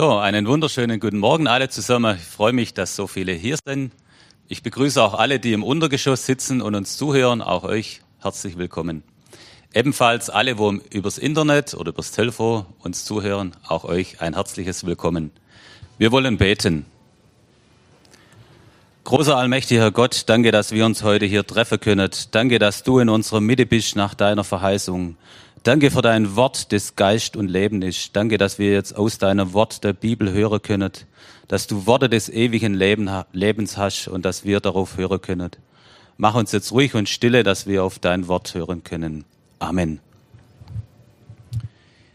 So, einen wunderschönen guten Morgen alle zusammen. Ich freue mich, dass so viele hier sind. Ich begrüße auch alle, die im Untergeschoss sitzen und uns zuhören. Auch euch herzlich willkommen. Ebenfalls alle, wo übers Internet oder übers Telefon uns zuhören, auch euch ein herzliches Willkommen. Wir wollen beten. Großer allmächtiger Gott, danke, dass wir uns heute hier treffen können. Danke, dass du in unserer Mitte bist nach deiner Verheißung. Danke für dein Wort, das Geist und Leben ist. Danke, dass wir jetzt aus deinem Wort der Bibel hören können, dass du Worte des ewigen Lebens hast und dass wir darauf hören können. Mach uns jetzt ruhig und stille, dass wir auf dein Wort hören können. Amen.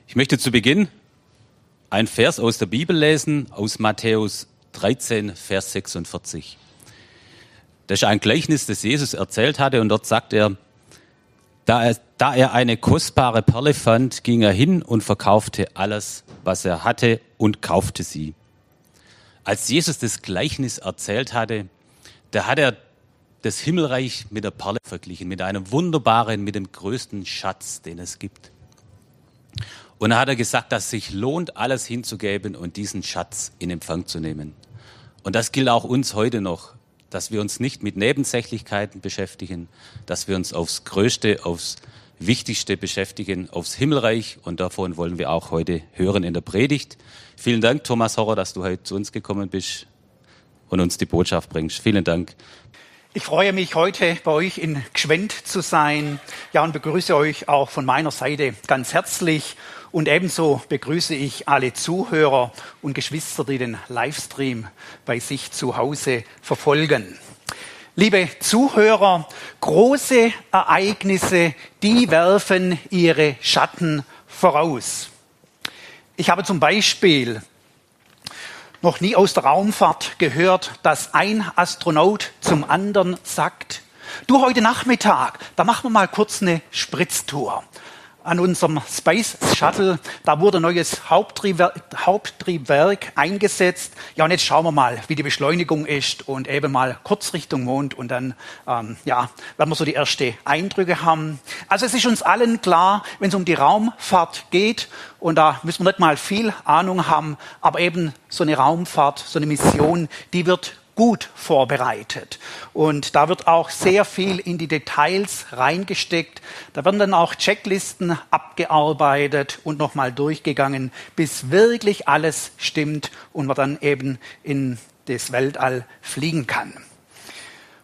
Ich möchte zu Beginn ein Vers aus der Bibel lesen, aus Matthäus 13, Vers 46. Das ist ein Gleichnis, das Jesus erzählt hatte und dort sagt er, da er, da er eine kostbare Perle fand, ging er hin und verkaufte alles, was er hatte und kaufte sie. Als Jesus das Gleichnis erzählt hatte, da hat er das Himmelreich mit der Perle verglichen, mit einem wunderbaren, mit dem größten Schatz, den es gibt. Und da hat er gesagt, dass es sich lohnt, alles hinzugeben und diesen Schatz in Empfang zu nehmen. Und das gilt auch uns heute noch dass wir uns nicht mit Nebensächlichkeiten beschäftigen, dass wir uns aufs Größte, aufs Wichtigste beschäftigen, aufs Himmelreich. Und davon wollen wir auch heute hören in der Predigt. Vielen Dank, Thomas Horrer, dass du heute zu uns gekommen bist und uns die Botschaft bringst. Vielen Dank. Ich freue mich, heute bei euch in Gschwend zu sein. Ja, und begrüße euch auch von meiner Seite ganz herzlich. Und ebenso begrüße ich alle Zuhörer und Geschwister, die den Livestream bei sich zu Hause verfolgen. Liebe Zuhörer, große Ereignisse, die werfen ihre Schatten voraus. Ich habe zum Beispiel noch nie aus der Raumfahrt gehört, dass ein Astronaut zum anderen sagt, du heute Nachmittag, da machen wir mal kurz eine Spritztour an unserem Space Shuttle. Da wurde neues Haupttriebwerk, Haupttriebwerk eingesetzt. Ja, und jetzt schauen wir mal, wie die Beschleunigung ist und eben mal kurz Richtung Mond und dann, ähm, ja, werden wir so die ersten Eindrücke haben. Also es ist uns allen klar, wenn es um die Raumfahrt geht und da müssen wir nicht mal viel Ahnung haben, aber eben so eine Raumfahrt, so eine Mission, die wird gut vorbereitet. Und da wird auch sehr viel in die Details reingesteckt. Da werden dann auch Checklisten abgearbeitet und nochmal durchgegangen, bis wirklich alles stimmt und man dann eben in das Weltall fliegen kann.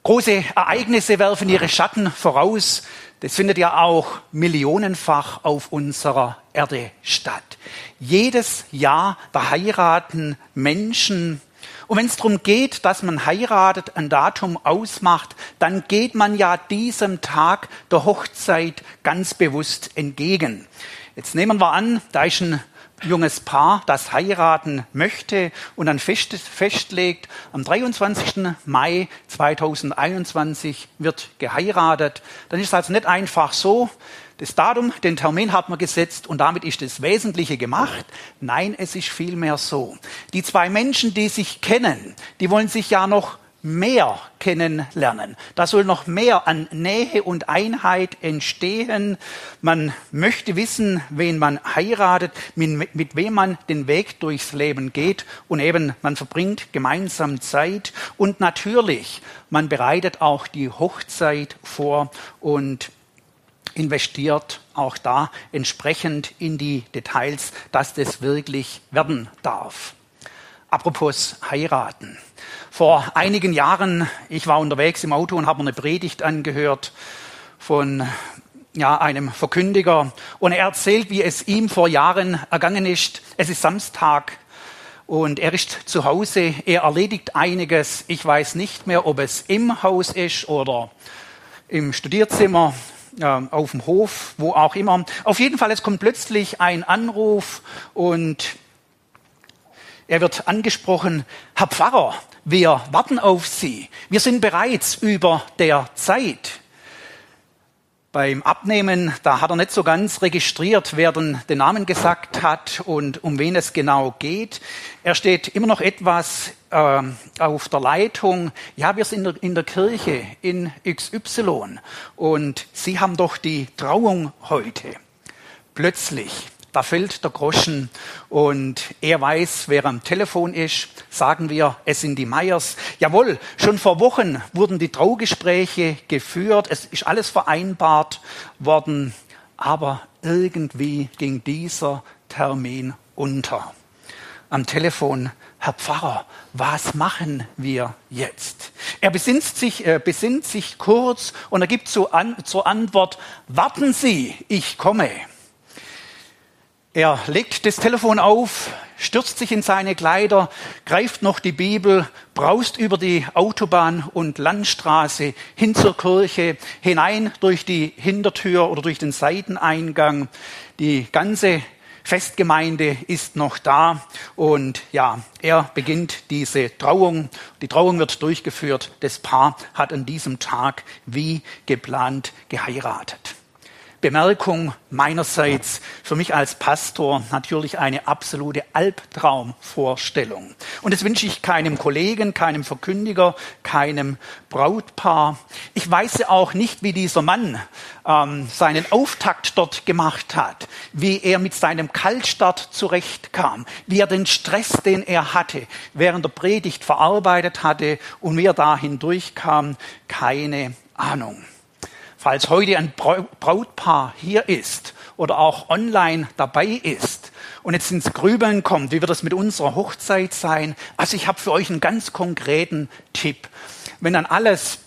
Große Ereignisse werfen ihre Schatten voraus. Das findet ja auch millionenfach auf unserer Erde statt. Jedes Jahr da heiraten Menschen und wenn es darum geht, dass man heiratet, ein Datum ausmacht, dann geht man ja diesem Tag der Hochzeit ganz bewusst entgegen. Jetzt nehmen wir an, da ist ein junges Paar, das heiraten möchte und dann fest, festlegt, am 23. Mai 2021 wird geheiratet, dann ist es also nicht einfach so, das Datum, den Termin hat man gesetzt und damit ist das Wesentliche gemacht. Nein, es ist vielmehr so. Die zwei Menschen, die sich kennen, die wollen sich ja noch mehr kennenlernen. Da soll noch mehr an Nähe und Einheit entstehen. Man möchte wissen, wen man heiratet, mit, mit, wem man den Weg durchs Leben geht und eben man verbringt gemeinsam Zeit und natürlich, man bereitet auch die Hochzeit vor und investiert auch da entsprechend in die Details, dass das wirklich werden darf. Apropos heiraten. Vor einigen Jahren, ich war unterwegs im Auto und habe eine Predigt angehört von ja, einem Verkündiger und er erzählt, wie es ihm vor Jahren ergangen ist. Es ist Samstag und er ist zu Hause, er erledigt einiges. Ich weiß nicht mehr, ob es im Haus ist oder im Studierzimmer auf dem Hof, wo auch immer. Auf jeden Fall, es kommt plötzlich ein Anruf und er wird angesprochen, Herr Pfarrer, wir warten auf Sie. Wir sind bereits über der Zeit. Beim Abnehmen, da hat er nicht so ganz registriert, wer den, den, Namen gesagt hat und um wen es genau geht. Er steht immer noch etwas äh, auf der Leitung. Ja, wir sind in der, in der Kirche in XY und Sie haben doch die Trauung heute. Plötzlich da fällt der Groschen und er weiß, wer am Telefon ist. Sagen wir, es sind die Meyers. Jawohl, schon vor Wochen wurden die Traugespräche geführt. Es ist alles vereinbart worden. Aber irgendwie ging dieser Termin unter. Am Telefon, Herr Pfarrer, was machen wir jetzt? Er besinnt sich, äh, besinnt sich kurz und er gibt zu an, zur Antwort, warten Sie, ich komme. Er legt das Telefon auf, stürzt sich in seine Kleider, greift noch die Bibel, braust über die Autobahn und Landstraße hin zur Kirche, hinein durch die Hintertür oder durch den Seiteneingang. Die ganze Festgemeinde ist noch da und ja, er beginnt diese Trauung. Die Trauung wird durchgeführt. Das Paar hat an diesem Tag wie geplant geheiratet. Bemerkung meinerseits für mich als Pastor natürlich eine absolute Albtraumvorstellung. Und das wünsche ich keinem Kollegen, keinem Verkündiger, keinem Brautpaar. Ich weiß auch nicht, wie dieser Mann ähm, seinen Auftakt dort gemacht hat, wie er mit seinem Kaltstart zurechtkam, wie er den Stress, den er hatte, während der Predigt verarbeitet hatte und wie er da hindurchkam, keine Ahnung. Falls heute ein Brautpaar hier ist oder auch online dabei ist und jetzt ins Grübeln kommt, wie wird das mit unserer Hochzeit sein? Also ich habe für euch einen ganz konkreten Tipp. Wenn dann alles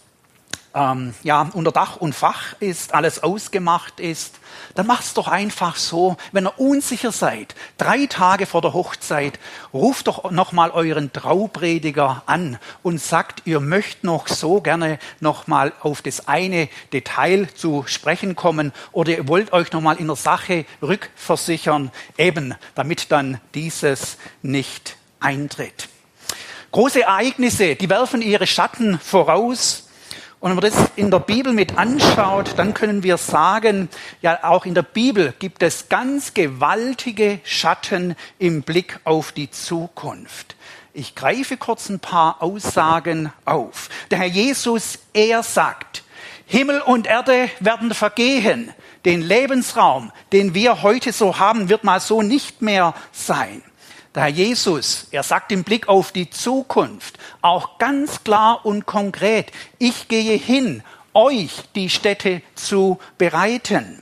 ähm, ja, unter Dach und Fach ist, alles ausgemacht ist, dann macht's doch einfach so, wenn ihr unsicher seid, drei Tage vor der Hochzeit, ruft doch nochmal euren Trauprediger an und sagt, ihr möchtet noch so gerne nochmal auf das eine Detail zu sprechen kommen oder ihr wollt euch nochmal in der Sache rückversichern, eben damit dann dieses nicht eintritt. Große Ereignisse, die werfen ihre Schatten voraus. Und wenn man das in der Bibel mit anschaut, dann können wir sagen, ja, auch in der Bibel gibt es ganz gewaltige Schatten im Blick auf die Zukunft. Ich greife kurz ein paar Aussagen auf. Der Herr Jesus, er sagt, Himmel und Erde werden vergehen. Den Lebensraum, den wir heute so haben, wird mal so nicht mehr sein. Der Herr Jesus, er sagt im Blick auf die Zukunft auch ganz klar und konkret, ich gehe hin, euch die Städte zu bereiten.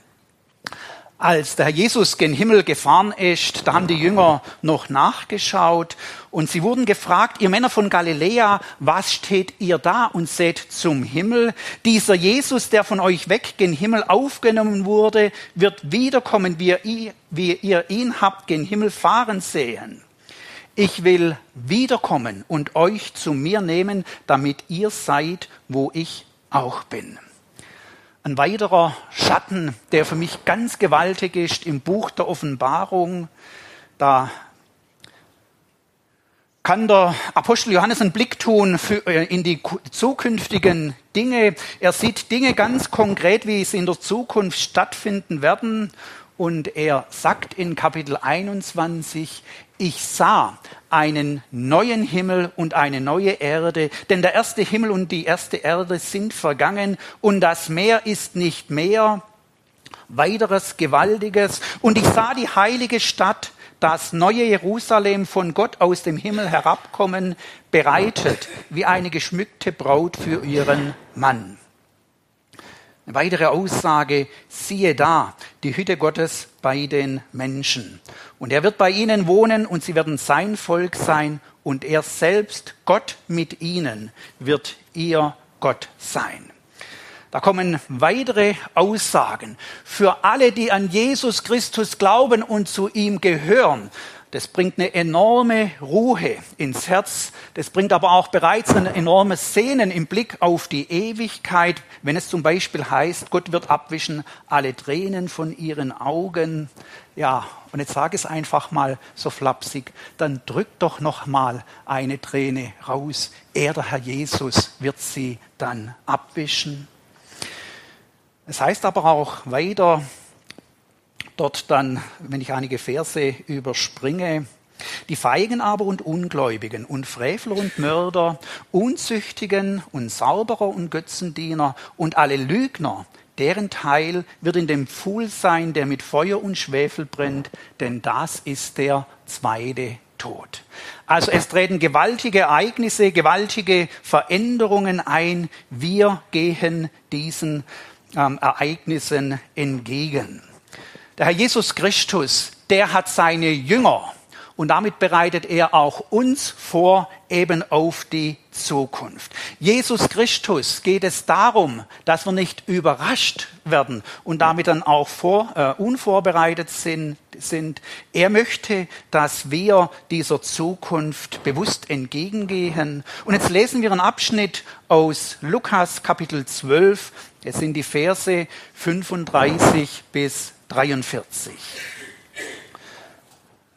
Als der Herr Jesus gen Himmel gefahren ist, da haben die Jünger noch nachgeschaut und sie wurden gefragt, ihr Männer von Galiläa, was steht ihr da und seht zum Himmel? Dieser Jesus, der von euch weg gen Himmel aufgenommen wurde, wird wiederkommen, wie ihr, wie ihr ihn habt gen Himmel fahren sehen. Ich will wiederkommen und euch zu mir nehmen, damit ihr seid, wo ich auch bin. Ein weiterer Schatten, der für mich ganz gewaltig ist im Buch der Offenbarung, da kann der Apostel Johannes einen Blick tun äh, in die zukünftigen Dinge. Er sieht Dinge ganz konkret, wie sie in der Zukunft stattfinden werden. Und er sagt in Kapitel 21, ich sah einen neuen Himmel und eine neue Erde, denn der erste Himmel und die erste Erde sind vergangen und das Meer ist nicht mehr. Weiteres Gewaltiges. Und ich sah die heilige Stadt, das neue Jerusalem von Gott aus dem Himmel herabkommen, bereitet wie eine geschmückte Braut für ihren Mann. Eine weitere Aussage, siehe da, die Hütte Gottes bei den Menschen. Und er wird bei ihnen wohnen und sie werden sein Volk sein und er selbst, Gott mit ihnen, wird ihr Gott sein. Da kommen weitere Aussagen. Für alle, die an Jesus Christus glauben und zu ihm gehören, das bringt eine enorme Ruhe ins Herz. Das bringt aber auch bereits ein enormes Sehnen im Blick auf die Ewigkeit, wenn es zum Beispiel heißt, Gott wird abwischen alle Tränen von ihren Augen. Ja, und jetzt sage es einfach mal so flapsig, dann drückt doch noch mal eine Träne raus. Er, der Herr Jesus, wird sie dann abwischen. Es heißt aber auch weiter, dort dann, wenn ich einige Verse überspringe, die Feigen aber und Ungläubigen und Frevler und Mörder, Unzüchtigen und Sauberer und Götzendiener und alle Lügner, deren Teil wird in dem Pfuhl sein, der mit Feuer und Schwefel brennt, denn das ist der zweite Tod. Also es treten gewaltige Ereignisse, gewaltige Veränderungen ein. Wir gehen diesen ähm, Ereignissen entgegen. Der Herr Jesus Christus, der hat seine Jünger und damit bereitet er auch uns vor eben auf die Zukunft. Jesus Christus geht es darum, dass wir nicht überrascht werden und damit dann auch vor, äh, unvorbereitet sind, sind. Er möchte, dass wir dieser Zukunft bewusst entgegengehen. Und jetzt lesen wir einen Abschnitt aus Lukas Kapitel 12. Es sind die Verse 35 bis 43.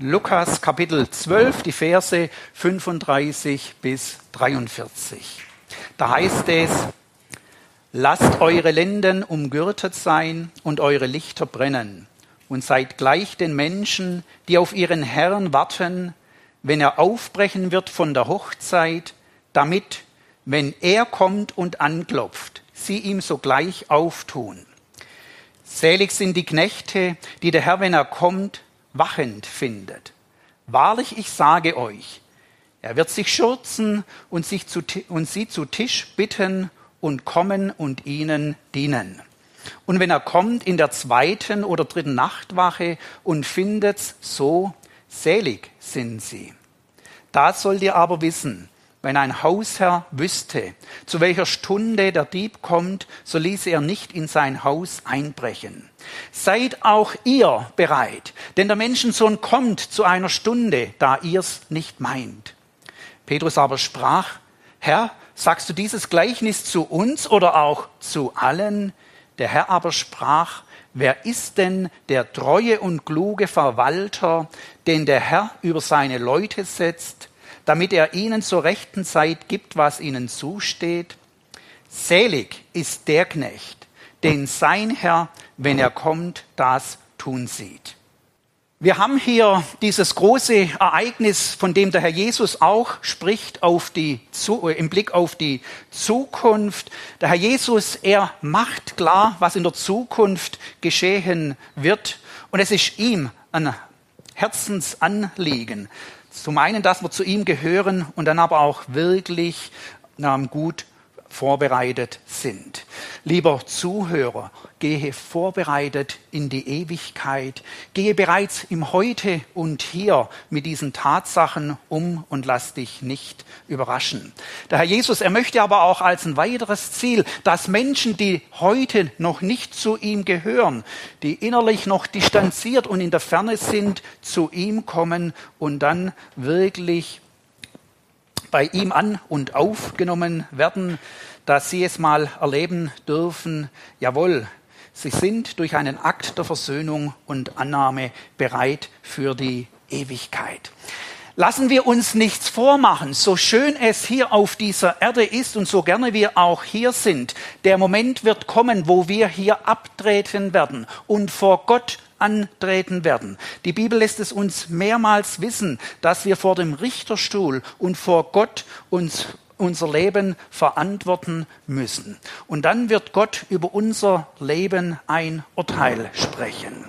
Lukas Kapitel 12, die Verse 35 bis 43. Da heißt es, lasst eure Lenden umgürtet sein und eure Lichter brennen und seid gleich den Menschen, die auf ihren Herrn warten, wenn er aufbrechen wird von der Hochzeit, damit, wenn er kommt und anklopft, sie ihm sogleich auftun. Selig sind die Knechte, die der Herr, wenn er kommt, wachend findet. Wahrlich, ich sage euch, er wird sich schürzen und, sich zu, und sie zu Tisch bitten und kommen und ihnen dienen. Und wenn er kommt in der zweiten oder dritten Nachtwache und findet's so, selig sind sie. Das sollt ihr aber wissen, wenn ein Hausherr wüsste, zu welcher Stunde der Dieb kommt, so ließe er nicht in sein Haus einbrechen. Seid auch ihr bereit, denn der Menschensohn kommt zu einer Stunde, da ihr's nicht meint. Petrus aber sprach, Herr, sagst du dieses Gleichnis zu uns oder auch zu allen? Der Herr aber sprach, Wer ist denn der treue und kluge Verwalter, den der Herr über seine Leute setzt, damit er ihnen zur rechten Zeit gibt, was ihnen zusteht. Selig ist der Knecht, den sein Herr, wenn er kommt, das tun sieht. Wir haben hier dieses große Ereignis, von dem der Herr Jesus auch spricht, auf die, im Blick auf die Zukunft. Der Herr Jesus, er macht klar, was in der Zukunft geschehen wird. Und es ist ihm ein Herzensanliegen, zum einen, dass wir zu ihm gehören und dann aber auch wirklich ähm, gut vorbereitet sind. Lieber Zuhörer, gehe vorbereitet in die Ewigkeit, gehe bereits im Heute und Hier mit diesen Tatsachen um und lass dich nicht überraschen. Der Herr Jesus, er möchte aber auch als ein weiteres Ziel, dass Menschen, die heute noch nicht zu ihm gehören, die innerlich noch distanziert und in der Ferne sind, zu ihm kommen und dann wirklich bei ihm an und aufgenommen werden, dass sie es mal erleben dürfen, jawohl, sie sind durch einen Akt der Versöhnung und Annahme bereit für die Ewigkeit. Lassen wir uns nichts vormachen, so schön es hier auf dieser Erde ist und so gerne wir auch hier sind. Der Moment wird kommen, wo wir hier abtreten werden und vor Gott antreten werden. Die Bibel lässt es uns mehrmals wissen, dass wir vor dem Richterstuhl und vor Gott uns unser Leben verantworten müssen. Und dann wird Gott über unser Leben ein Urteil sprechen.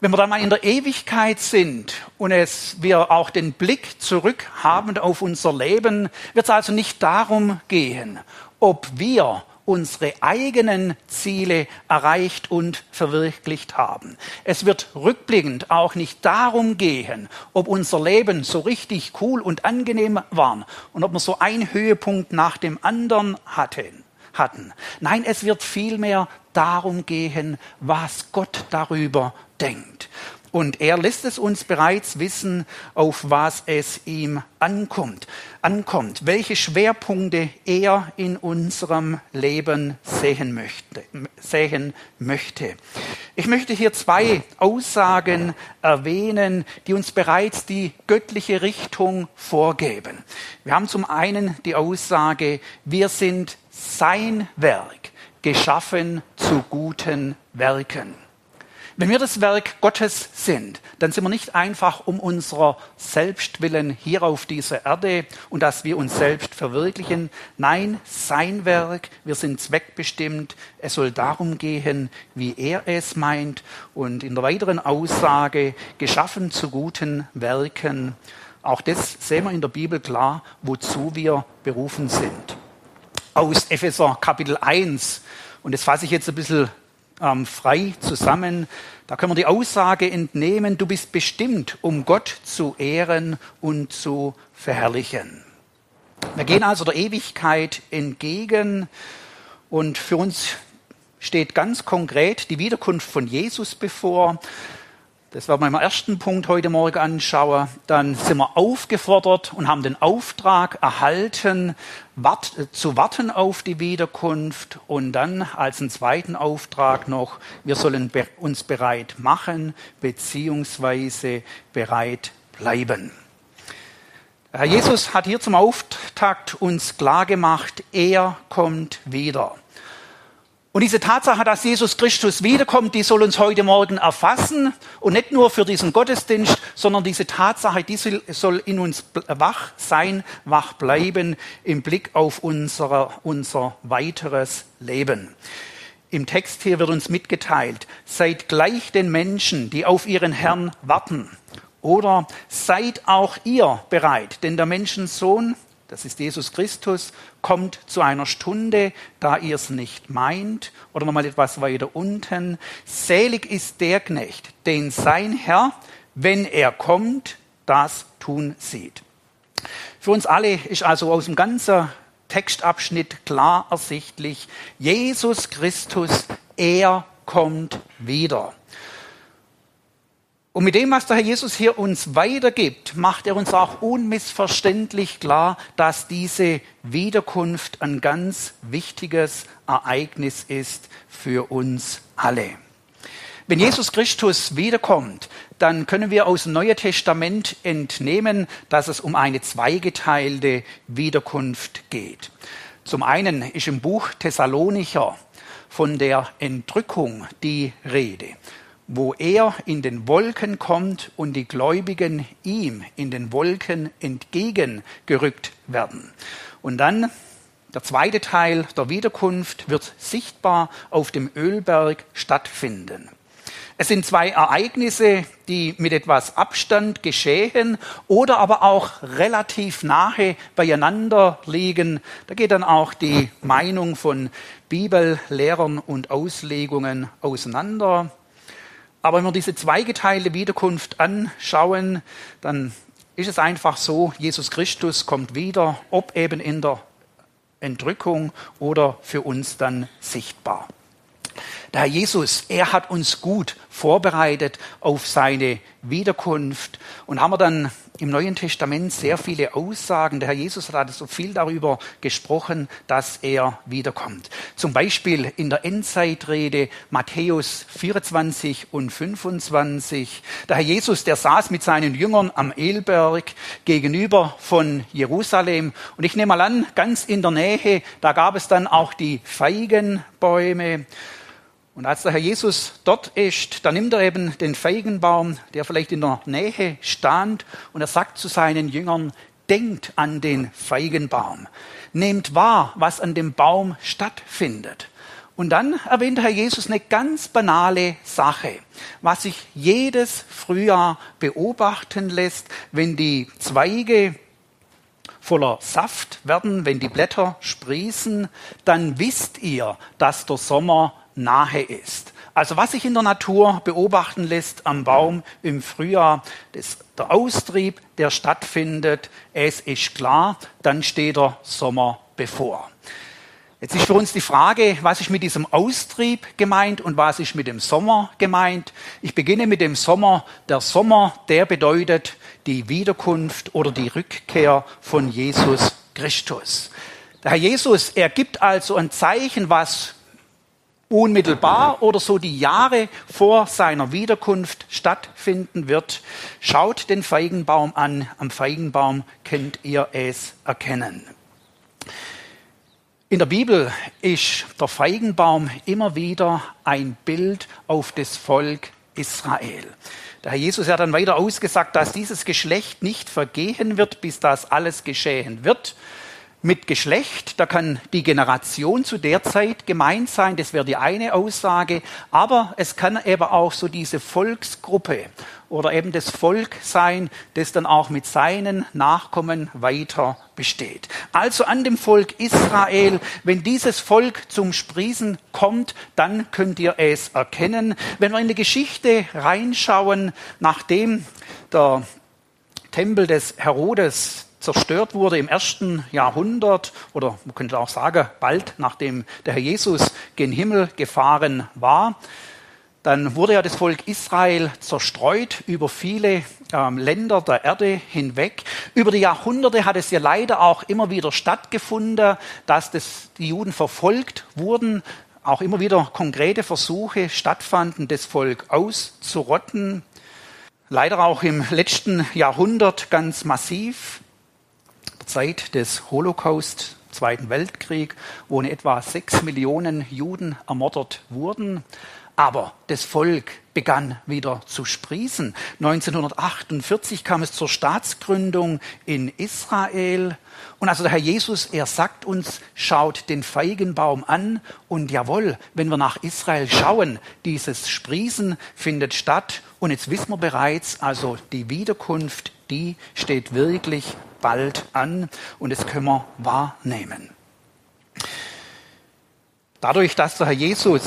Wenn wir dann mal in der Ewigkeit sind und es, wir auch den Blick zurück haben auf unser Leben, wird es also nicht darum gehen, ob wir unsere eigenen Ziele erreicht und verwirklicht haben. Es wird rückblickend auch nicht darum gehen, ob unser Leben so richtig cool und angenehm war und ob wir so einen Höhepunkt nach dem anderen hatten. hatten. Nein, es wird vielmehr darum gehen, was Gott darüber denkt. Und er lässt es uns bereits wissen, auf was es ihm ankommt, ankommt, welche Schwerpunkte er in unserem Leben sehen möchte, sehen möchte. Ich möchte hier zwei Aussagen erwähnen, die uns bereits die göttliche Richtung vorgeben. Wir haben zum einen die Aussage, wir sind sein Werk, geschaffen zu guten Werken. Wenn wir das Werk Gottes sind, dann sind wir nicht einfach um unserer Selbstwillen hier auf dieser Erde und dass wir uns selbst verwirklichen. Nein, sein Werk, wir sind zweckbestimmt. Es soll darum gehen, wie er es meint. Und in der weiteren Aussage, geschaffen zu guten Werken. Auch das sehen wir in der Bibel klar, wozu wir berufen sind. Aus Epheser Kapitel 1. Und das fasse ich jetzt ein bisschen ähm, frei zusammen. Da können wir die Aussage entnehmen, du bist bestimmt, um Gott zu ehren und zu verherrlichen. Wir gehen also der Ewigkeit entgegen und für uns steht ganz konkret die Wiederkunft von Jesus bevor. Das werden wir im ersten Punkt heute Morgen anschauen. Dann sind wir aufgefordert und haben den Auftrag erhalten, wart, zu warten auf die Wiederkunft. Und dann als einen zweiten Auftrag noch, wir sollen uns bereit machen, beziehungsweise bereit bleiben. Herr Jesus hat hier zum Auftakt uns klargemacht, er kommt wieder. Und diese Tatsache, dass Jesus Christus wiederkommt, die soll uns heute Morgen erfassen. Und nicht nur für diesen Gottesdienst, sondern diese Tatsache, die soll in uns wach sein, wach bleiben im Blick auf unser, unser weiteres Leben. Im Text hier wird uns mitgeteilt, seid gleich den Menschen, die auf ihren Herrn warten. Oder seid auch ihr bereit, denn der Menschensohn das ist Jesus Christus, kommt zu einer Stunde, da ihr es nicht meint. Oder nochmal etwas weiter unten. Selig ist der Knecht, den sein Herr, wenn er kommt, das tun sieht. Für uns alle ist also aus dem ganzen Textabschnitt klar ersichtlich, Jesus Christus, er kommt wieder. Und mit dem, was der Herr Jesus hier uns weitergibt, macht er uns auch unmissverständlich klar, dass diese Wiederkunft ein ganz wichtiges Ereignis ist für uns alle. Wenn Jesus Christus wiederkommt, dann können wir aus dem Neuen Testament entnehmen, dass es um eine zweigeteilte Wiederkunft geht. Zum einen ist im Buch Thessalonicher von der Entrückung die Rede wo er in den Wolken kommt und die Gläubigen ihm in den Wolken entgegengerückt werden. Und dann der zweite Teil der Wiederkunft wird sichtbar auf dem Ölberg stattfinden. Es sind zwei Ereignisse, die mit etwas Abstand geschehen oder aber auch relativ nahe beieinander liegen. Da geht dann auch die Meinung von Bibellehrern und Auslegungen auseinander. Aber wenn wir diese zweigeteilte Wiederkunft anschauen, dann ist es einfach so, Jesus Christus kommt wieder, ob eben in der Entrückung oder für uns dann sichtbar. Der Herr Jesus, er hat uns gut vorbereitet auf seine Wiederkunft und haben wir dann im Neuen Testament sehr viele Aussagen. Der Herr Jesus hat so viel darüber gesprochen, dass er wiederkommt. Zum Beispiel in der Endzeitrede Matthäus 24 und 25. Der Herr Jesus, der saß mit seinen Jüngern am Elberg gegenüber von Jerusalem. Und ich nehme mal an, ganz in der Nähe, da gab es dann auch die Feigenbäume. Und als der Herr Jesus dort ist, dann nimmt er eben den Feigenbaum, der vielleicht in der Nähe stand, und er sagt zu seinen Jüngern, denkt an den Feigenbaum, nehmt wahr, was an dem Baum stattfindet. Und dann erwähnt Herr Jesus eine ganz banale Sache, was sich jedes Frühjahr beobachten lässt, wenn die Zweige voller Saft werden, wenn die Blätter sprießen, dann wisst ihr, dass der Sommer nahe ist. Also was sich in der Natur beobachten lässt am Baum im Frühjahr, das, der Austrieb, der stattfindet, es ist klar, dann steht der Sommer bevor. Jetzt ist für uns die Frage, was ist mit diesem Austrieb gemeint und was ist mit dem Sommer gemeint. Ich beginne mit dem Sommer. Der Sommer, der bedeutet die Wiederkunft oder die Rückkehr von Jesus Christus. Der Herr Jesus, er gibt also ein Zeichen, was unmittelbar oder so die Jahre vor seiner Wiederkunft stattfinden wird. Schaut den Feigenbaum an. Am Feigenbaum könnt ihr es erkennen. In der Bibel ist der Feigenbaum immer wieder ein Bild auf das Volk Israel. Der Herr Jesus hat dann weiter ausgesagt, dass dieses Geschlecht nicht vergehen wird, bis das alles geschehen wird mit Geschlecht, da kann die Generation zu der Zeit gemeint sein, das wäre die eine Aussage, aber es kann eben auch so diese Volksgruppe oder eben das Volk sein, das dann auch mit seinen Nachkommen weiter besteht. Also an dem Volk Israel, wenn dieses Volk zum Sprießen kommt, dann könnt ihr es erkennen. Wenn wir in die Geschichte reinschauen, nachdem der Tempel des Herodes zerstört wurde im ersten Jahrhundert oder man könnte auch sagen, bald nachdem der Herr Jesus gen Himmel gefahren war, dann wurde ja das Volk Israel zerstreut über viele ähm, Länder der Erde hinweg. Über die Jahrhunderte hat es ja leider auch immer wieder stattgefunden, dass das, die Juden verfolgt wurden, auch immer wieder konkrete Versuche stattfanden, das Volk auszurotten. Leider auch im letzten Jahrhundert ganz massiv. Zeit des Holocaust, Zweiten Weltkrieg, wo in etwa sechs Millionen Juden ermordet wurden. Aber das Volk begann wieder zu sprießen. 1948 kam es zur Staatsgründung in Israel. Und also der Herr Jesus, er sagt uns, schaut den Feigenbaum an. Und jawohl, wenn wir nach Israel schauen, dieses Sprießen findet statt. Und jetzt wissen wir bereits, also die Wiederkunft, die steht wirklich bald an und das können wir wahrnehmen. Dadurch, dass der Herr Jesus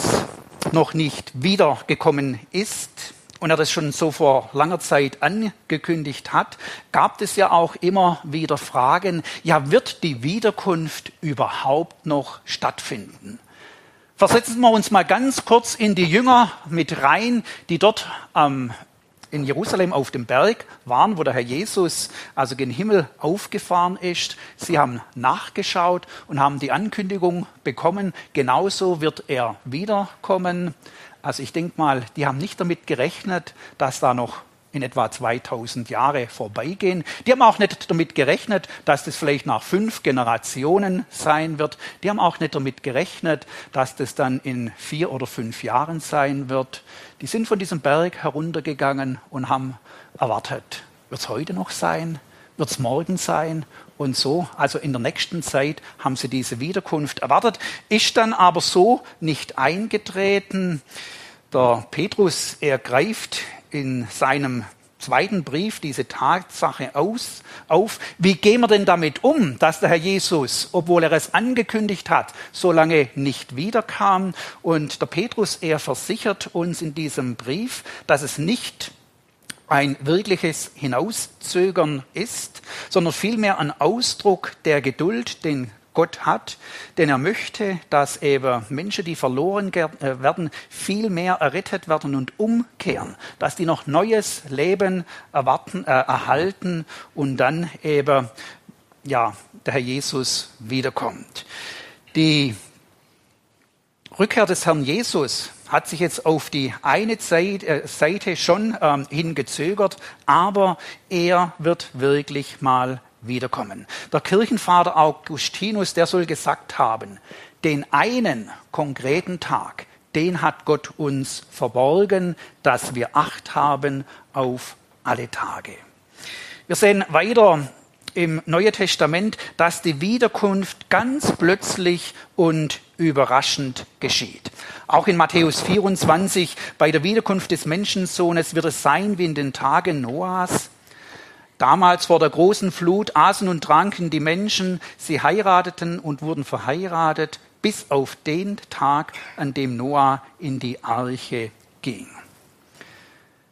noch nicht wiedergekommen ist und er das schon so vor langer Zeit angekündigt hat, gab es ja auch immer wieder Fragen, ja, wird die Wiederkunft überhaupt noch stattfinden? Versetzen wir uns mal ganz kurz in die Jünger mit rein, die dort am in Jerusalem auf dem Berg waren, wo der Herr Jesus also gen Himmel aufgefahren ist. Sie haben nachgeschaut und haben die Ankündigung bekommen, genauso wird er wiederkommen. Also ich denke mal, die haben nicht damit gerechnet, dass da noch in etwa 2000 Jahre vorbeigehen. Die haben auch nicht damit gerechnet, dass das vielleicht nach fünf Generationen sein wird. Die haben auch nicht damit gerechnet, dass das dann in vier oder fünf Jahren sein wird. Die sind von diesem Berg heruntergegangen und haben erwartet, wird es heute noch sein? Wird es morgen sein? Und so, also in der nächsten Zeit haben sie diese Wiederkunft erwartet, ist dann aber so nicht eingetreten. Der Petrus, er greift in seinem zweiten Brief diese Tatsache aus, auf. Wie gehen wir denn damit um, dass der Herr Jesus, obwohl er es angekündigt hat, so lange nicht wiederkam? Und der Petrus, er versichert uns in diesem Brief, dass es nicht ein wirkliches Hinauszögern ist, sondern vielmehr ein Ausdruck der Geduld, den Gott hat, denn er möchte, dass eben Menschen, die verloren äh, werden, viel mehr errettet werden und umkehren, dass die noch neues Leben erwarten, äh, erhalten und dann eben ja, der Herr Jesus wiederkommt. Die Rückkehr des Herrn Jesus hat sich jetzt auf die eine äh, Seite schon ähm, hingezögert, aber er wird wirklich mal wiederkommen. Der Kirchenvater Augustinus, der soll gesagt haben, den einen konkreten Tag, den hat Gott uns verborgen, dass wir Acht haben auf alle Tage. Wir sehen weiter im Neuen Testament, dass die Wiederkunft ganz plötzlich und überraschend geschieht. Auch in Matthäus 24, bei der Wiederkunft des Menschensohnes wird es sein wie in den Tagen Noahs. Damals vor der großen Flut aßen und tranken die Menschen, sie heirateten und wurden verheiratet, bis auf den Tag, an dem Noah in die Arche ging.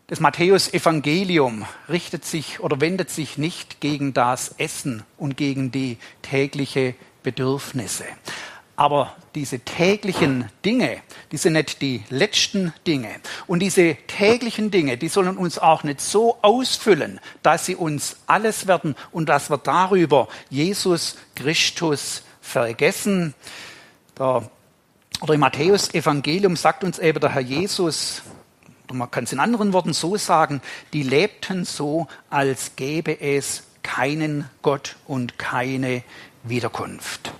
Das Matthäus-Evangelium richtet sich oder wendet sich nicht gegen das Essen und gegen die tägliche Bedürfnisse. Aber diese täglichen Dinge, die sind nicht die letzten Dinge. Und diese täglichen Dinge, die sollen uns auch nicht so ausfüllen, dass sie uns alles werden und dass wir darüber Jesus Christus vergessen. Der, oder im Matthäus-Evangelium sagt uns eben der Herr Jesus, man kann es in anderen Worten so sagen, die lebten so, als gäbe es keinen Gott und keine Wiederkunft.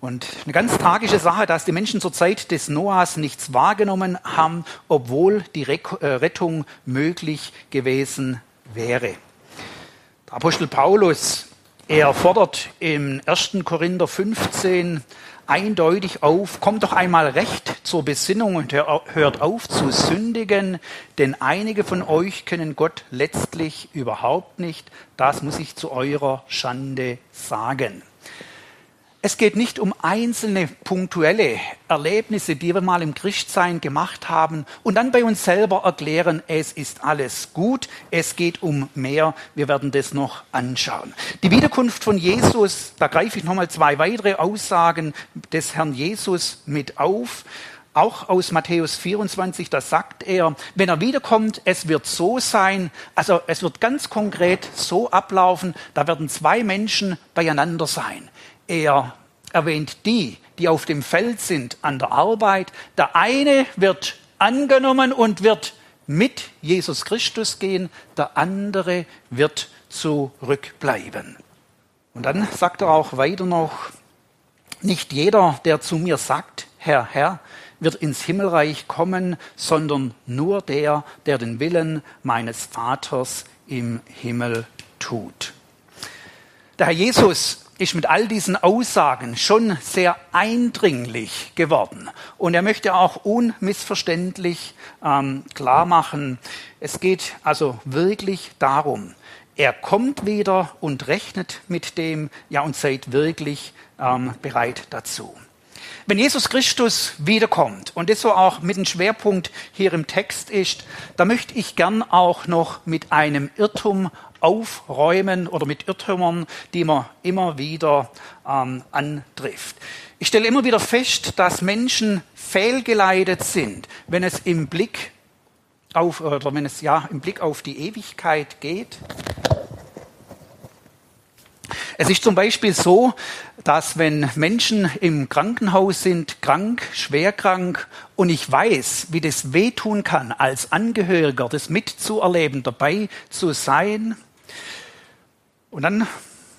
Und eine ganz tragische Sache, dass die Menschen zur Zeit des Noahs nichts wahrgenommen haben, obwohl die äh, Rettung möglich gewesen wäre. Der Apostel Paulus, er fordert im 1. Korinther 15 eindeutig auf, kommt doch einmal recht zur Besinnung und hört auf zu sündigen, denn einige von euch können Gott letztlich überhaupt nicht. Das muss ich zu eurer Schande sagen. Es geht nicht um einzelne punktuelle Erlebnisse, die wir mal im Christsein gemacht haben und dann bei uns selber erklären, es ist alles gut, es geht um mehr, wir werden das noch anschauen. Die Wiederkunft von Jesus, da greife ich nochmal zwei weitere Aussagen des Herrn Jesus mit auf. Auch aus Matthäus 24, da sagt er, wenn er wiederkommt, es wird so sein, also es wird ganz konkret so ablaufen, da werden zwei Menschen beieinander sein. Er erwähnt die, die auf dem Feld sind an der Arbeit. Der eine wird angenommen und wird mit Jesus Christus gehen, der andere wird zurückbleiben. Und dann sagt er auch weiter noch, nicht jeder, der zu mir sagt, Herr, Herr, wird ins Himmelreich kommen, sondern nur der, der den Willen meines Vaters im Himmel tut. Der Herr Jesus ist mit all diesen Aussagen schon sehr eindringlich geworden. Und er möchte auch unmissverständlich ähm, klar machen, es geht also wirklich darum, er kommt wieder und rechnet mit dem, ja, und seid wirklich ähm, bereit dazu. Wenn Jesus Christus wiederkommt und das so auch mit dem Schwerpunkt hier im Text ist, da möchte ich gern auch noch mit einem Irrtum aufräumen oder mit Irrtümern, die man immer wieder ähm, antrifft. Ich stelle immer wieder fest, dass Menschen fehlgeleitet sind, wenn es im Blick auf oder wenn es ja im Blick auf die Ewigkeit geht. Es ist zum Beispiel so, dass wenn Menschen im Krankenhaus sind, krank, schwer krank, und ich weiß, wie das wehtun kann, als Angehöriger das mitzuerleben, dabei zu sein, und dann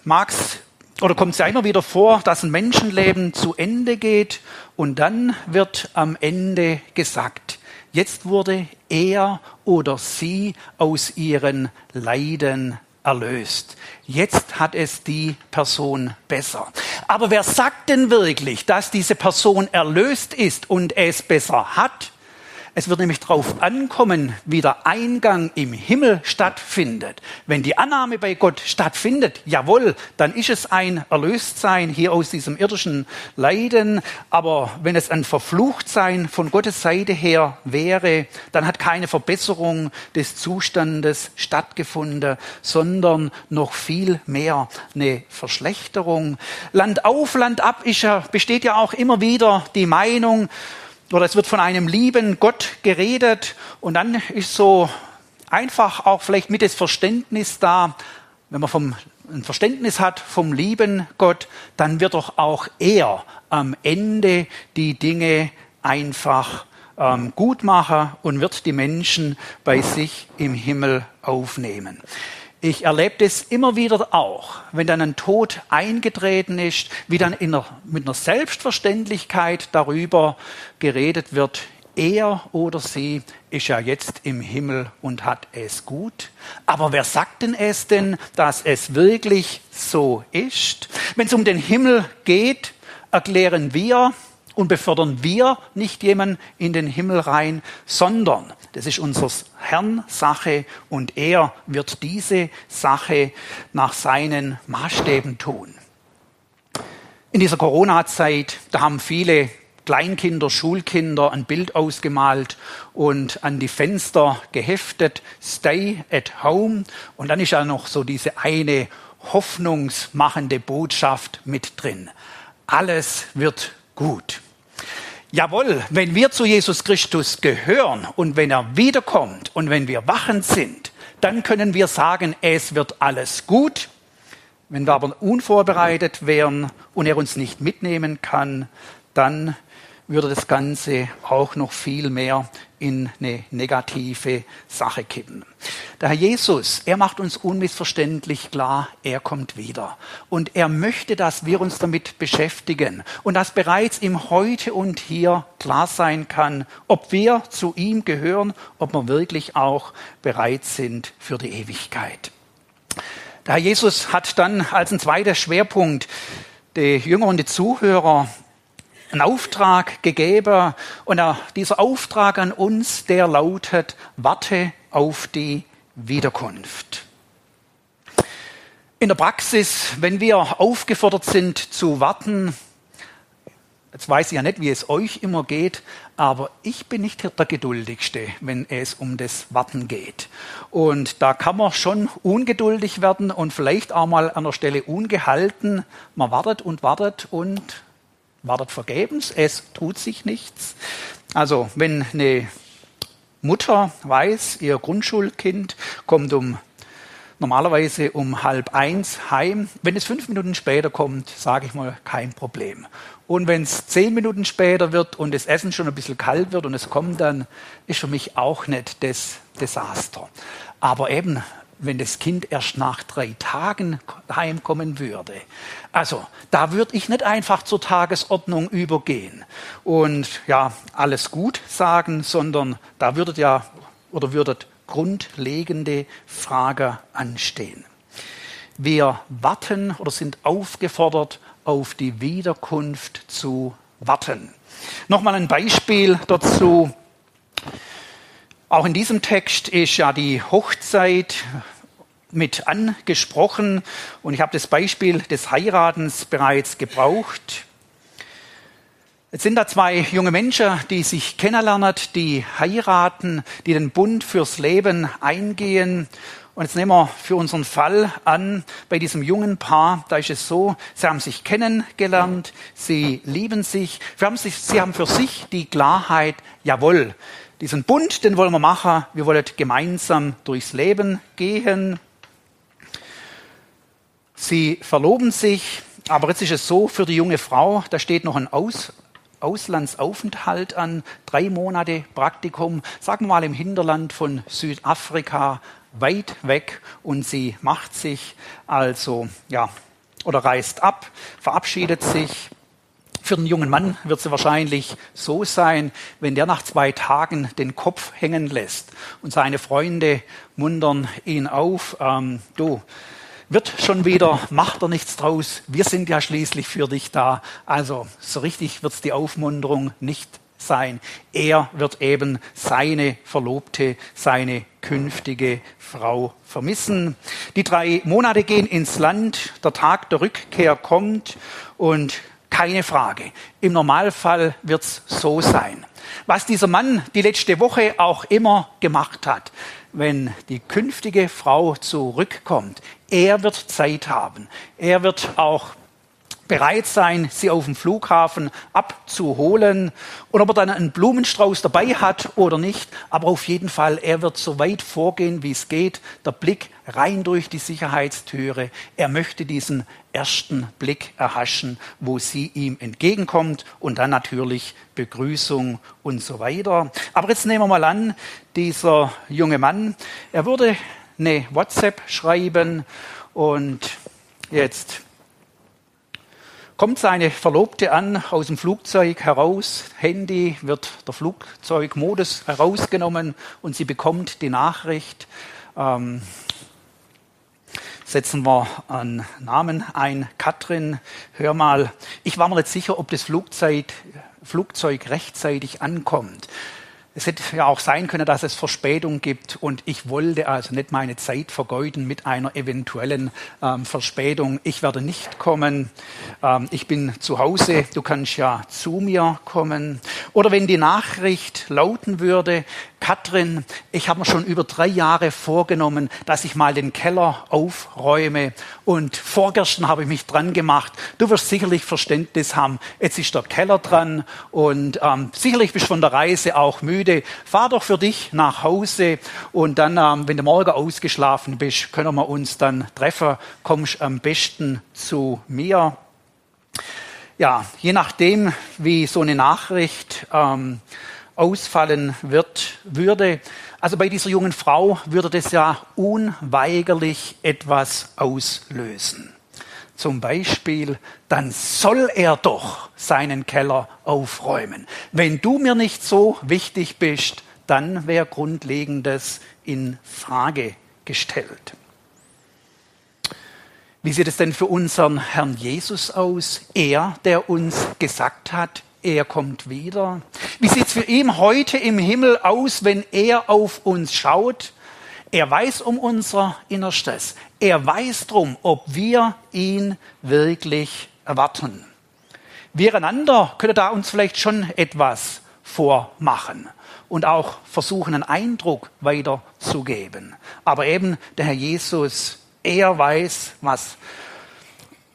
mag's oder kommt es ja immer wieder vor, dass ein Menschenleben zu Ende geht und dann wird am Ende gesagt, jetzt wurde er oder sie aus ihren Leiden erlöst. Jetzt hat es die Person besser. Aber wer sagt denn wirklich, dass diese Person erlöst ist und es besser hat? Es wird nämlich darauf ankommen, wie der Eingang im Himmel stattfindet. Wenn die Annahme bei Gott stattfindet, jawohl, dann ist es ein Erlöstsein hier aus diesem irdischen Leiden. Aber wenn es ein Verfluchtsein von Gottes Seite her wäre, dann hat keine Verbesserung des Zustandes stattgefunden, sondern noch viel mehr eine Verschlechterung. Land auf, Land ab ist ja, besteht ja auch immer wieder die Meinung, oder es wird von einem lieben Gott geredet und dann ist so einfach auch vielleicht mit das Verständnis da, wenn man vom, ein Verständnis hat vom lieben Gott, dann wird doch auch er am Ende die Dinge einfach ähm, gut machen und wird die Menschen bei sich im Himmel aufnehmen. Ich erlebe das immer wieder auch, wenn dann ein Tod eingetreten ist, wie dann einer, mit einer Selbstverständlichkeit darüber geredet wird, er oder sie ist ja jetzt im Himmel und hat es gut. Aber wer sagt denn es denn, dass es wirklich so ist? Wenn es um den Himmel geht, erklären wir und befördern wir nicht jemanden in den Himmel rein, sondern das ist unseres Herrn Sache und er wird diese Sache nach seinen Maßstäben tun. In dieser Corona-Zeit, da haben viele Kleinkinder, Schulkinder ein Bild ausgemalt und an die Fenster geheftet, Stay at home. Und dann ist ja noch so diese eine hoffnungsmachende Botschaft mit drin. Alles wird gut. Jawohl, wenn wir zu Jesus Christus gehören und wenn er wiederkommt und wenn wir wachend sind, dann können wir sagen, es wird alles gut. Wenn wir aber unvorbereitet wären und er uns nicht mitnehmen kann, dann würde das Ganze auch noch viel mehr in eine negative Sache kippen. Der Herr Jesus, er macht uns unmissverständlich klar, er kommt wieder. Und er möchte, dass wir uns damit beschäftigen und dass bereits im Heute und Hier klar sein kann, ob wir zu ihm gehören, ob wir wirklich auch bereit sind für die Ewigkeit. Der Herr Jesus hat dann als ein zweiter Schwerpunkt die Jünger und die Zuhörer einen Auftrag gegeben und dieser Auftrag an uns, der lautet, warte auf die Wiederkunft. In der Praxis, wenn wir aufgefordert sind zu warten, jetzt weiß ich ja nicht, wie es euch immer geht, aber ich bin nicht der Geduldigste, wenn es um das Warten geht. Und da kann man schon ungeduldig werden und vielleicht auch mal an der Stelle ungehalten. Man wartet und wartet und wartet vergebens, es tut sich nichts. Also wenn eine Mutter weiß, ihr Grundschulkind kommt um normalerweise um halb eins heim. Wenn es fünf Minuten später kommt, sage ich mal, kein Problem. Und wenn es zehn Minuten später wird und das Essen schon ein bisschen kalt wird und es kommt dann, ist für mich auch nicht das Desaster. Aber eben wenn das Kind erst nach drei Tagen heimkommen würde. Also da würde ich nicht einfach zur Tagesordnung übergehen und ja alles gut sagen, sondern da würdet ja oder würdet grundlegende Frage anstehen. Wir warten oder sind aufgefordert, auf die Wiederkunft zu warten. Nochmal ein Beispiel dazu. Auch in diesem Text ist ja die Hochzeit mit angesprochen und ich habe das Beispiel des Heiratens bereits gebraucht. Jetzt sind da zwei junge Menschen, die sich kennenlernen, die heiraten, die den Bund fürs Leben eingehen. Und jetzt nehmen wir für unseren Fall an, bei diesem jungen Paar, da ist es so, sie haben sich kennengelernt, sie lieben sich, sie haben, sich, sie haben für sich die Klarheit, jawohl, diesen Bund, den wollen wir machen. Wir wollen gemeinsam durchs Leben gehen. Sie verloben sich, aber jetzt ist es so für die junge Frau, da steht noch ein Aus, Auslandsaufenthalt an, drei Monate Praktikum, sagen wir mal im Hinterland von Südafrika, weit weg und sie macht sich also, ja, oder reist ab, verabschiedet sich für den jungen Mann wird es wahrscheinlich so sein, wenn der nach zwei Tagen den Kopf hängen lässt und seine Freunde muntern ihn auf, ähm, du, wird schon wieder, macht er nichts draus, wir sind ja schließlich für dich da. Also so richtig wird es die Aufmunterung nicht sein. Er wird eben seine Verlobte, seine künftige Frau vermissen. Die drei Monate gehen ins Land, der Tag der Rückkehr kommt und keine Frage. Im Normalfall wird es so sein. Was dieser Mann die letzte Woche auch immer gemacht hat, wenn die künftige Frau zurückkommt, er wird Zeit haben. Er wird auch bereit sein, sie auf dem Flughafen abzuholen. Und ob er dann einen Blumenstrauß dabei hat oder nicht, aber auf jeden Fall, er wird so weit vorgehen, wie es geht. Der Blick rein durch die Sicherheitstüre. Er möchte diesen ersten Blick erhaschen, wo sie ihm entgegenkommt und dann natürlich Begrüßung und so weiter. Aber jetzt nehmen wir mal an, dieser junge Mann, er würde eine WhatsApp schreiben und jetzt kommt seine Verlobte an aus dem Flugzeug heraus, Handy wird der Flugzeugmodus herausgenommen und sie bekommt die Nachricht, ähm, setzen wir einen Namen ein, Katrin, hör mal, ich war mir nicht sicher, ob das Flugzeug, Flugzeug rechtzeitig ankommt. Es hätte ja auch sein können, dass es Verspätung gibt und ich wollte also nicht meine Zeit vergeuden mit einer eventuellen ähm, Verspätung. Ich werde nicht kommen. Ähm, ich bin zu Hause. Du kannst ja zu mir kommen. Oder wenn die Nachricht lauten würde, Katrin, ich habe mir schon über drei Jahre vorgenommen, dass ich mal den Keller aufräume. Und vorgestern habe ich mich dran gemacht. Du wirst sicherlich Verständnis haben. Jetzt ist der Keller dran und ähm, sicherlich bist du von der Reise auch müde. Fahr doch für dich nach Hause und dann, ähm, wenn du morgen ausgeschlafen bist, können wir uns dann treffen. Kommst am besten zu mir. Ja, je nachdem, wie so eine Nachricht ähm, ausfallen wird, würde. Also bei dieser jungen Frau würde das ja unweigerlich etwas auslösen. Zum Beispiel, dann soll er doch seinen Keller aufräumen. Wenn du mir nicht so wichtig bist, dann wäre Grundlegendes in Frage gestellt. Wie sieht es denn für unseren Herrn Jesus aus? Er, der uns gesagt hat, er kommt wieder. Wie sieht es für ihn heute im Himmel aus, wenn er auf uns schaut? Er weiß um unser Innerstes. Er weiß drum, ob wir ihn wirklich erwarten. Wir einander können da uns vielleicht schon etwas vormachen und auch versuchen, einen Eindruck weiterzugeben. Aber eben der Herr Jesus er weiß, was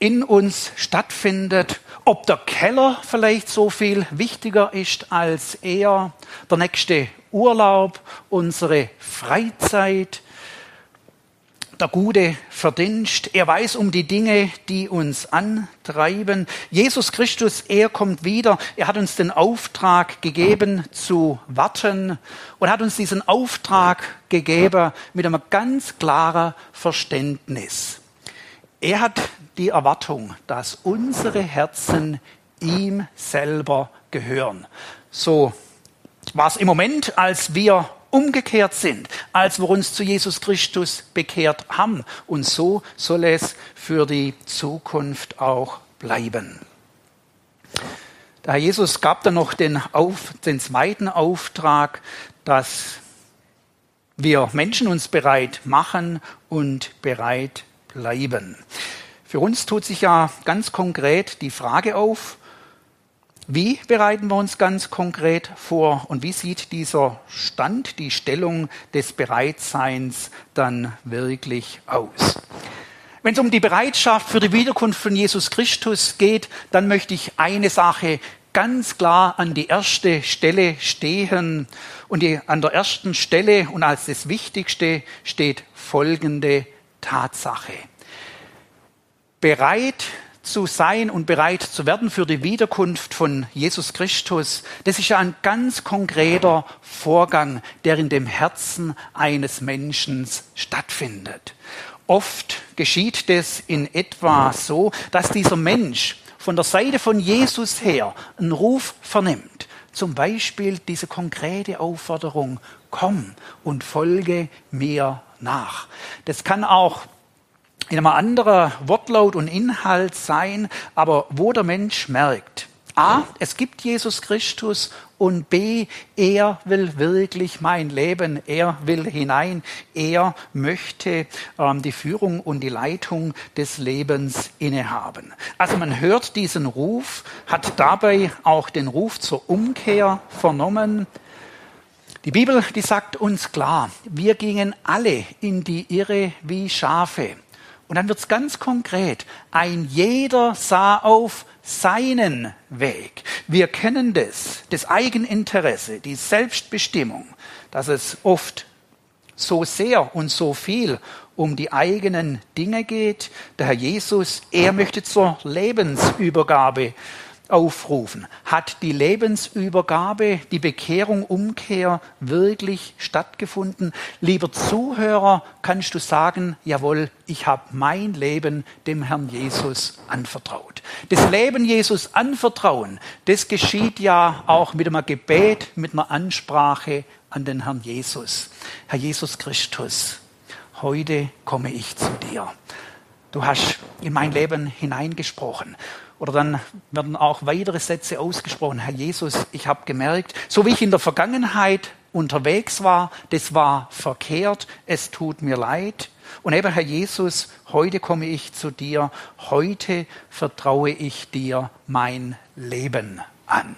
in uns stattfindet, ob der Keller vielleicht so viel wichtiger ist als er, der nächste Urlaub, unsere Freizeit, der gute Verdienst. Er weiß um die Dinge, die uns antreiben. Jesus Christus, er kommt wieder. Er hat uns den Auftrag gegeben zu warten und hat uns diesen Auftrag gegeben mit einem ganz klaren Verständnis. Er hat die Erwartung, dass unsere Herzen ihm selber gehören. So war es im Moment, als wir umgekehrt sind, als wir uns zu Jesus Christus bekehrt haben. Und so soll es für die Zukunft auch bleiben. Der Herr Jesus gab dann noch den, auf, den zweiten Auftrag, dass wir Menschen uns bereit machen und bereit bleiben. Für uns tut sich ja ganz konkret die Frage auf, wie bereiten wir uns ganz konkret vor und wie sieht dieser Stand, die Stellung des Bereitseins dann wirklich aus? Wenn es um die Bereitschaft für die Wiederkunft von Jesus Christus geht, dann möchte ich eine Sache ganz klar an die erste Stelle stehen. Und die, an der ersten Stelle und als das Wichtigste steht folgende Tatsache. Bereit zu sein und bereit zu werden für die Wiederkunft von Jesus Christus, das ist ja ein ganz konkreter Vorgang, der in dem Herzen eines Menschen stattfindet. Oft geschieht das in etwa so, dass dieser Mensch von der Seite von Jesus her einen Ruf vernimmt. Zum Beispiel diese konkrete Aufforderung, komm und folge mir nach. Das kann auch in einem anderen Wortlaut und Inhalt sein, aber wo der Mensch merkt, A, es gibt Jesus Christus und B, er will wirklich mein Leben, er will hinein, er möchte ähm, die Führung und die Leitung des Lebens innehaben. Also man hört diesen Ruf, hat dabei auch den Ruf zur Umkehr vernommen. Die Bibel, die sagt uns klar, wir gingen alle in die Irre wie Schafe. Und dann wird es ganz konkret. Ein jeder sah auf seinen Weg. Wir kennen das, das Eigeninteresse, die Selbstbestimmung, dass es oft so sehr und so viel um die eigenen Dinge geht. Der Herr Jesus, er möchte zur Lebensübergabe aufrufen. Hat die Lebensübergabe, die Bekehrung, Umkehr wirklich stattgefunden? Lieber Zuhörer, kannst du sagen, jawohl, ich habe mein Leben dem Herrn Jesus anvertraut. Das Leben Jesus anvertrauen, das geschieht ja auch mit einem Gebet, mit einer Ansprache an den Herrn Jesus. Herr Jesus Christus, heute komme ich zu dir. Du hast in mein Leben hineingesprochen. Oder dann werden auch weitere Sätze ausgesprochen. Herr Jesus, ich habe gemerkt, so wie ich in der Vergangenheit unterwegs war, das war verkehrt, es tut mir leid. Und eben, Herr Jesus, heute komme ich zu dir, heute vertraue ich dir mein Leben an.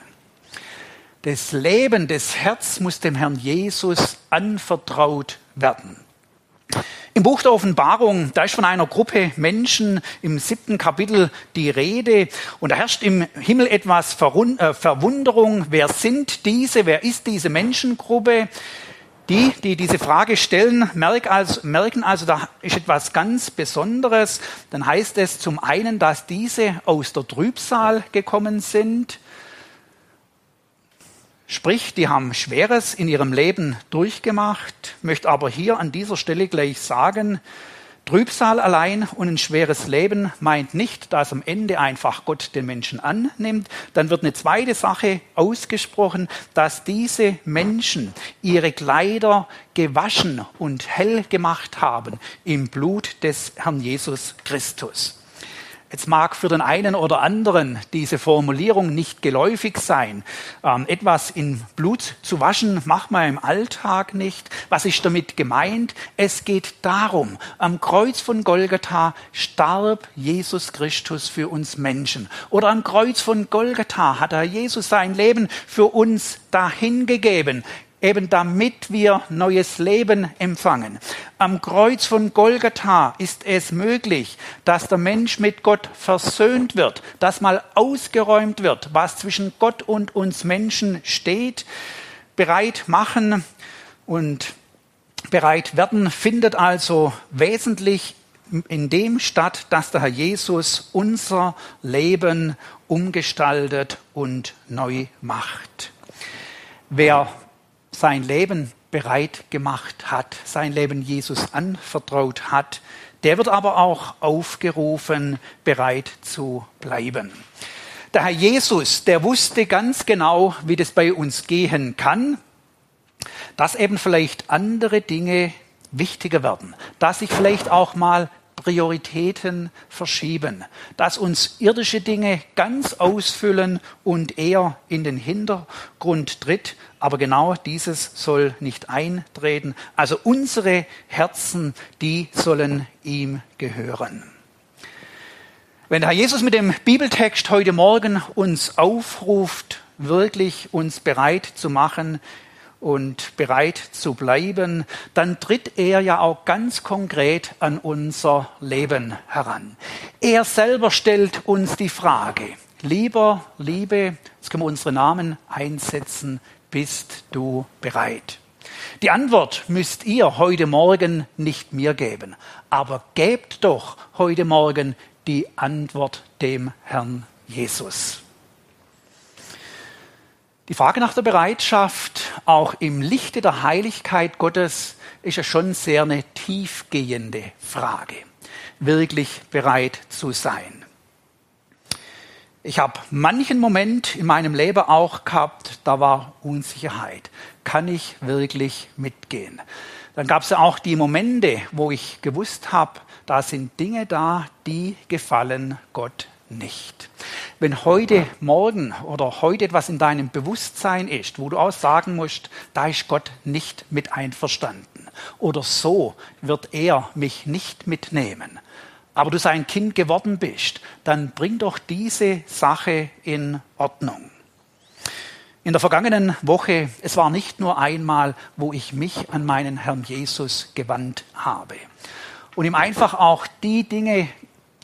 Das Leben, das Herz muss dem Herrn Jesus anvertraut werden. Im Buch der Offenbarung, da ist von einer Gruppe Menschen im siebten Kapitel die Rede und da herrscht im Himmel etwas äh, Verwunderung. Wer sind diese? Wer ist diese Menschengruppe? Die, die diese Frage stellen, merken also, da ist etwas ganz Besonderes. Dann heißt es zum einen, dass diese aus der Trübsal gekommen sind. Sprich, die haben Schweres in ihrem Leben durchgemacht, möchte aber hier an dieser Stelle gleich sagen, Trübsal allein und ein schweres Leben meint nicht, dass am Ende einfach Gott den Menschen annimmt. Dann wird eine zweite Sache ausgesprochen, dass diese Menschen ihre Kleider gewaschen und hell gemacht haben im Blut des Herrn Jesus Christus. Jetzt mag für den einen oder anderen diese Formulierung nicht geläufig sein. Ähm, etwas in Blut zu waschen macht man im Alltag nicht. Was ist damit gemeint? Es geht darum, am Kreuz von Golgatha starb Jesus Christus für uns Menschen. Oder am Kreuz von Golgatha hat er Jesus sein Leben für uns dahingegeben eben damit wir neues Leben empfangen. Am Kreuz von Golgatha ist es möglich, dass der Mensch mit Gott versöhnt wird, dass mal ausgeräumt wird, was zwischen Gott und uns Menschen steht. Bereit machen und bereit werden findet also wesentlich in dem statt, dass der Herr Jesus unser Leben umgestaltet und neu macht. Wer sein Leben bereit gemacht hat, sein Leben Jesus anvertraut hat, der wird aber auch aufgerufen, bereit zu bleiben. Der Herr Jesus, der wusste ganz genau, wie das bei uns gehen kann, dass eben vielleicht andere Dinge wichtiger werden, dass sich vielleicht auch mal Prioritäten verschieben, dass uns irdische Dinge ganz ausfüllen und er in den Hintergrund tritt. Aber genau dieses soll nicht eintreten. Also unsere Herzen, die sollen ihm gehören. Wenn der Herr Jesus mit dem Bibeltext heute Morgen uns aufruft, wirklich uns bereit zu machen, und bereit zu bleiben, dann tritt er ja auch ganz konkret an unser Leben heran. Er selber stellt uns die Frage, lieber, Liebe, jetzt können wir unsere Namen einsetzen, bist du bereit? Die Antwort müsst ihr heute Morgen nicht mir geben, aber gebt doch heute Morgen die Antwort dem Herrn Jesus. Die Frage nach der Bereitschaft, auch im Lichte der Heiligkeit Gottes, ist ja schon sehr eine tiefgehende Frage. Wirklich bereit zu sein. Ich habe manchen Moment in meinem Leben auch gehabt, da war Unsicherheit. Kann ich wirklich mitgehen? Dann gab es ja auch die Momente, wo ich gewusst habe, da sind Dinge da, die gefallen Gott nicht. Wenn heute Morgen oder heute etwas in deinem Bewusstsein ist, wo du auch sagen musst, da ist Gott nicht mit einverstanden oder so wird er mich nicht mitnehmen, aber du sein Kind geworden bist, dann bring doch diese Sache in Ordnung. In der vergangenen Woche, es war nicht nur einmal, wo ich mich an meinen Herrn Jesus gewandt habe und ihm einfach auch die Dinge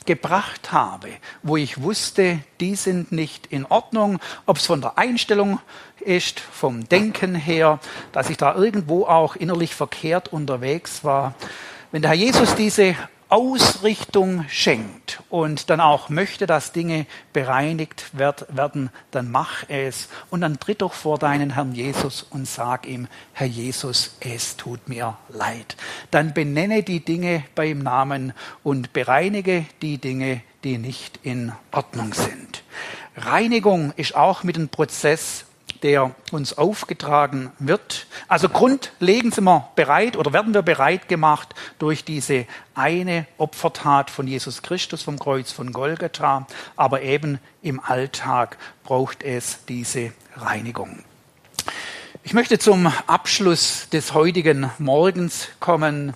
gebracht habe, wo ich wusste, die sind nicht in Ordnung, ob es von der Einstellung ist, vom Denken her, dass ich da irgendwo auch innerlich verkehrt unterwegs war. Wenn der Herr Jesus diese Ausrichtung schenkt und dann auch möchte, dass Dinge bereinigt werden, dann mach es und dann tritt doch vor deinen Herrn Jesus und sag ihm, Herr Jesus, es tut mir leid. Dann benenne die Dinge beim Namen und bereinige die Dinge, die nicht in Ordnung sind. Reinigung ist auch mit dem Prozess der uns aufgetragen wird. Also grundlegend sind wir bereit oder werden wir bereit gemacht durch diese eine Opfertat von Jesus Christus vom Kreuz von Golgatha. Aber eben im Alltag braucht es diese Reinigung. Ich möchte zum Abschluss des heutigen Morgens kommen.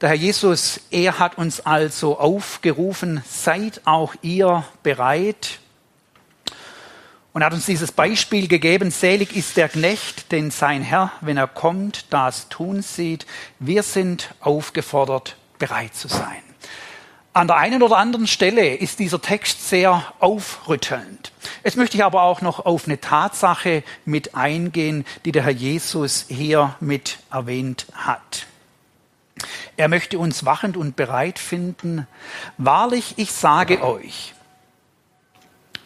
Der Herr Jesus, er hat uns also aufgerufen, seid auch ihr bereit, und hat uns dieses Beispiel gegeben, selig ist der Knecht, den sein Herr, wenn er kommt, das tun sieht. Wir sind aufgefordert, bereit zu sein. An der einen oder anderen Stelle ist dieser Text sehr aufrüttelnd. Jetzt möchte ich aber auch noch auf eine Tatsache mit eingehen, die der Herr Jesus hier mit erwähnt hat. Er möchte uns wachend und bereit finden. Wahrlich, ich sage euch,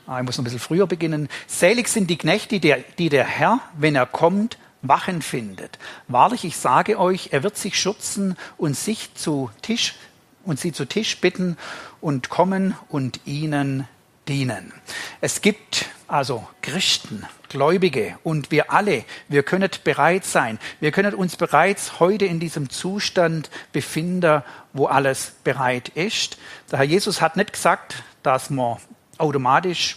Ah, ich muss noch ein bisschen früher beginnen. Selig sind die Knechte, die der, die der Herr, wenn er kommt, wachen findet. Wahrlich, ich sage euch, er wird sich schürzen und sich zu Tisch und sie zu Tisch bitten und kommen und ihnen dienen. Es gibt also Christen, Gläubige und wir alle, wir können bereit sein. Wir können uns bereits heute in diesem Zustand befinden, wo alles bereit ist. Der Herr Jesus hat nicht gesagt, dass man automatisch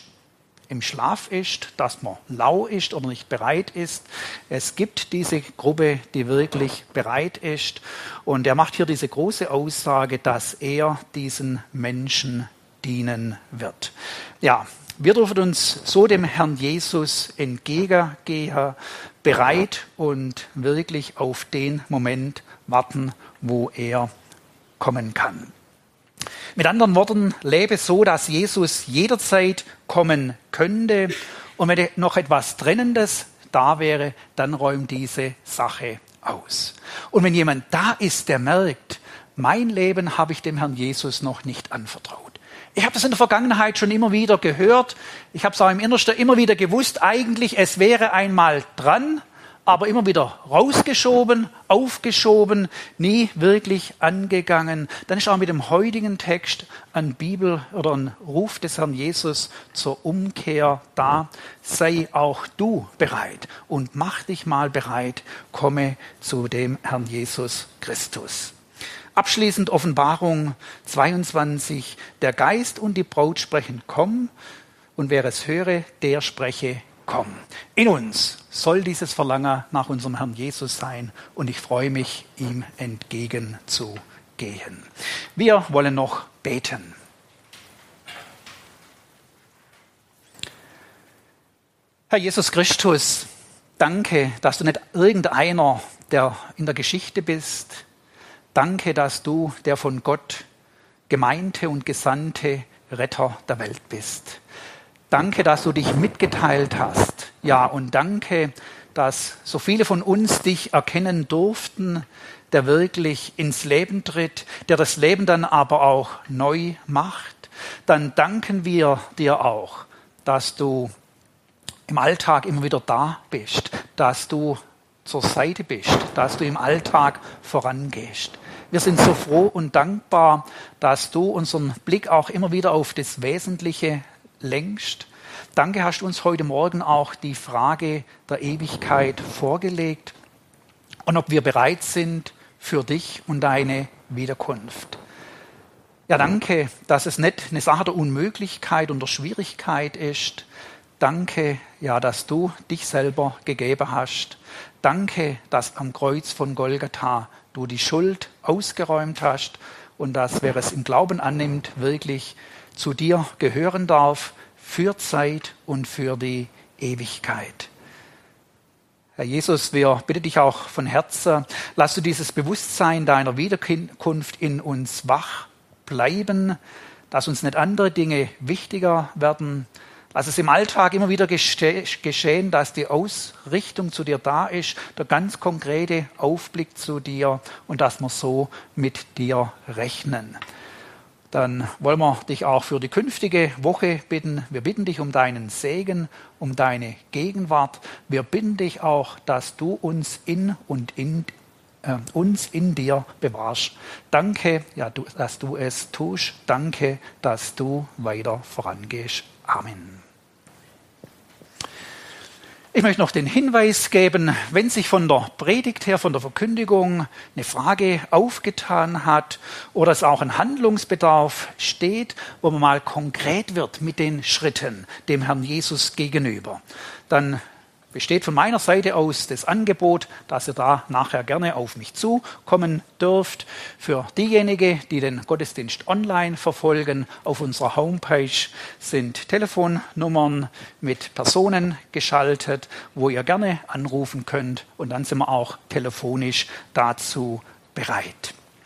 im Schlaf ist, dass man lau ist oder nicht bereit ist. Es gibt diese Gruppe, die wirklich bereit ist. Und er macht hier diese große Aussage, dass er diesen Menschen dienen wird. Ja, wir dürfen uns so dem Herrn Jesus entgegengehen, bereit und wirklich auf den Moment warten, wo er kommen kann. Mit anderen Worten, lebe so, dass Jesus jederzeit kommen könnte. Und wenn noch etwas Trennendes da wäre, dann räumt diese Sache aus. Und wenn jemand da ist, der merkt, mein Leben habe ich dem Herrn Jesus noch nicht anvertraut. Ich habe das in der Vergangenheit schon immer wieder gehört. Ich habe es auch im Innersten immer wieder gewusst, eigentlich es wäre einmal dran, aber immer wieder rausgeschoben, aufgeschoben, nie wirklich angegangen. Dann ist auch mit dem heutigen Text ein Bibel oder ein Ruf des Herrn Jesus zur Umkehr da. Sei auch du bereit und mach dich mal bereit, komme zu dem Herrn Jesus Christus. Abschließend Offenbarung 22. Der Geist und die Braut sprechen, komm. Und wer es höre, der spreche, komm. In uns soll dieses Verlangen nach unserem Herrn Jesus sein und ich freue mich, ihm entgegenzugehen. Wir wollen noch beten. Herr Jesus Christus, danke, dass du nicht irgendeiner, der in der Geschichte bist. Danke, dass du der von Gott gemeinte und gesandte Retter der Welt bist. Danke, dass du dich mitgeteilt hast. Ja, und danke, dass so viele von uns dich erkennen durften, der wirklich ins Leben tritt, der das Leben dann aber auch neu macht. Dann danken wir dir auch, dass du im Alltag immer wieder da bist, dass du zur Seite bist, dass du im Alltag vorangehst. Wir sind so froh und dankbar, dass du unseren Blick auch immer wieder auf das Wesentliche lenkst. Danke, hast du uns heute Morgen auch die Frage der Ewigkeit vorgelegt und ob wir bereit sind für dich und deine Wiederkunft. Ja, danke, dass es nicht eine Sache der Unmöglichkeit und der Schwierigkeit ist. Danke, ja, dass du dich selber gegeben hast. Danke, dass am Kreuz von Golgatha du die Schuld ausgeräumt hast und dass, wer es im Glauben annimmt, wirklich zu dir gehören darf für Zeit und für die Ewigkeit. Herr Jesus, wir bitten dich auch von Herzen, lass du dieses Bewusstsein deiner Wiederkunft in uns wach bleiben, dass uns nicht andere Dinge wichtiger werden. Lass es im Alltag immer wieder geschehen, dass die Ausrichtung zu dir da ist, der ganz konkrete Aufblick zu dir und dass wir so mit dir rechnen dann wollen wir dich auch für die künftige Woche bitten. Wir bitten dich um deinen Segen, um deine Gegenwart. Wir bitten dich auch, dass du uns in und in äh, uns in dir bewahrst. Danke, ja, du, dass du es tust. Danke, dass du weiter vorangehst. Amen. Ich möchte noch den Hinweis geben, wenn sich von der Predigt her, von der Verkündigung eine Frage aufgetan hat oder es auch ein Handlungsbedarf steht, wo man mal konkret wird mit den Schritten dem Herrn Jesus gegenüber, dann besteht von meiner Seite aus das Angebot, dass ihr da nachher gerne auf mich zukommen dürft. Für diejenigen, die den Gottesdienst online verfolgen, auf unserer Homepage sind Telefonnummern mit Personen geschaltet, wo ihr gerne anrufen könnt und dann sind wir auch telefonisch dazu bereit.